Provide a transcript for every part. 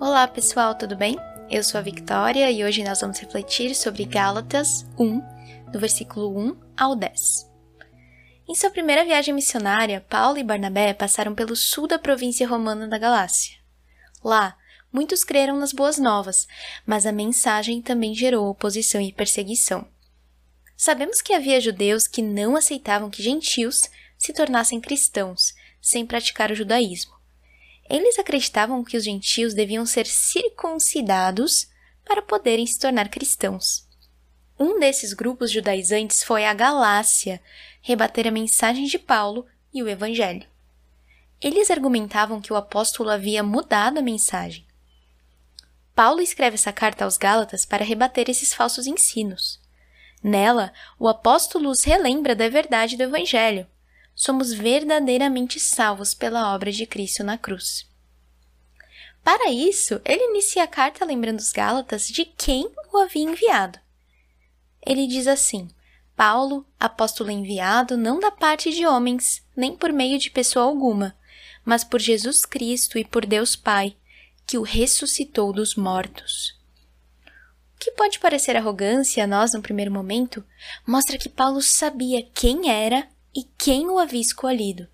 Olá pessoal, tudo bem? Eu sou a Victoria e hoje nós vamos refletir sobre Gálatas 1, do versículo 1 ao 10. Em sua primeira viagem missionária, Paulo e Barnabé passaram pelo sul da província romana da Galácia. Lá, muitos creram nas boas novas, mas a mensagem também gerou oposição e perseguição. Sabemos que havia judeus que não aceitavam que gentios se tornassem cristãos sem praticar o judaísmo. Eles acreditavam que os gentios deviam ser circuncidados para poderem se tornar cristãos. Um desses grupos judaizantes foi a Galácia, rebater a mensagem de Paulo e o Evangelho. Eles argumentavam que o apóstolo havia mudado a mensagem. Paulo escreve essa carta aos Gálatas para rebater esses falsos ensinos. Nela, o apóstolo os relembra da verdade do Evangelho, somos verdadeiramente salvos pela obra de Cristo na cruz. Para isso, ele inicia a carta lembrando os Gálatas de quem o havia enviado. Ele diz assim: Paulo, apóstolo enviado, não da parte de homens, nem por meio de pessoa alguma, mas por Jesus Cristo e por Deus Pai, que o ressuscitou dos mortos. O que pode parecer arrogância a nós no primeiro momento, mostra que Paulo sabia quem era e quem o havia escolhido.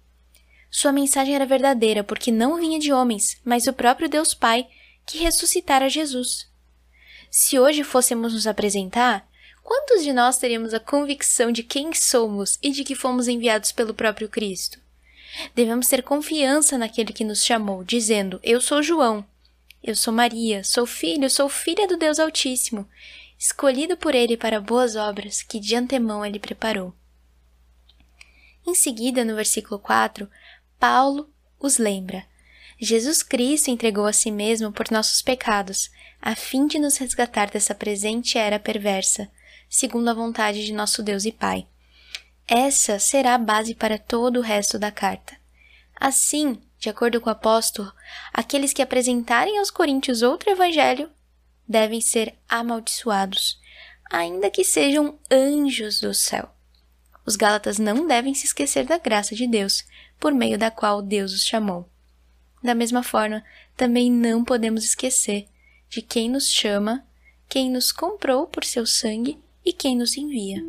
Sua mensagem era verdadeira porque não vinha de homens, mas do próprio Deus Pai, que ressuscitara Jesus. Se hoje fôssemos nos apresentar, quantos de nós teríamos a convicção de quem somos e de que fomos enviados pelo próprio Cristo? Devemos ter confiança naquele que nos chamou, dizendo: Eu sou João, eu sou Maria, sou filho, sou filha do Deus Altíssimo, escolhido por ele para boas obras que de antemão ele preparou. Em seguida, no versículo 4, Paulo os lembra. Jesus Cristo entregou a si mesmo por nossos pecados, a fim de nos resgatar dessa presente era perversa, segundo a vontade de nosso Deus e Pai. Essa será a base para todo o resto da carta. Assim, de acordo com o apóstolo, aqueles que apresentarem aos coríntios outro evangelho devem ser amaldiçoados, ainda que sejam anjos do céu. Os Gálatas não devem se esquecer da graça de Deus, por meio da qual Deus os chamou. Da mesma forma, também não podemos esquecer de quem nos chama, quem nos comprou por seu sangue e quem nos envia.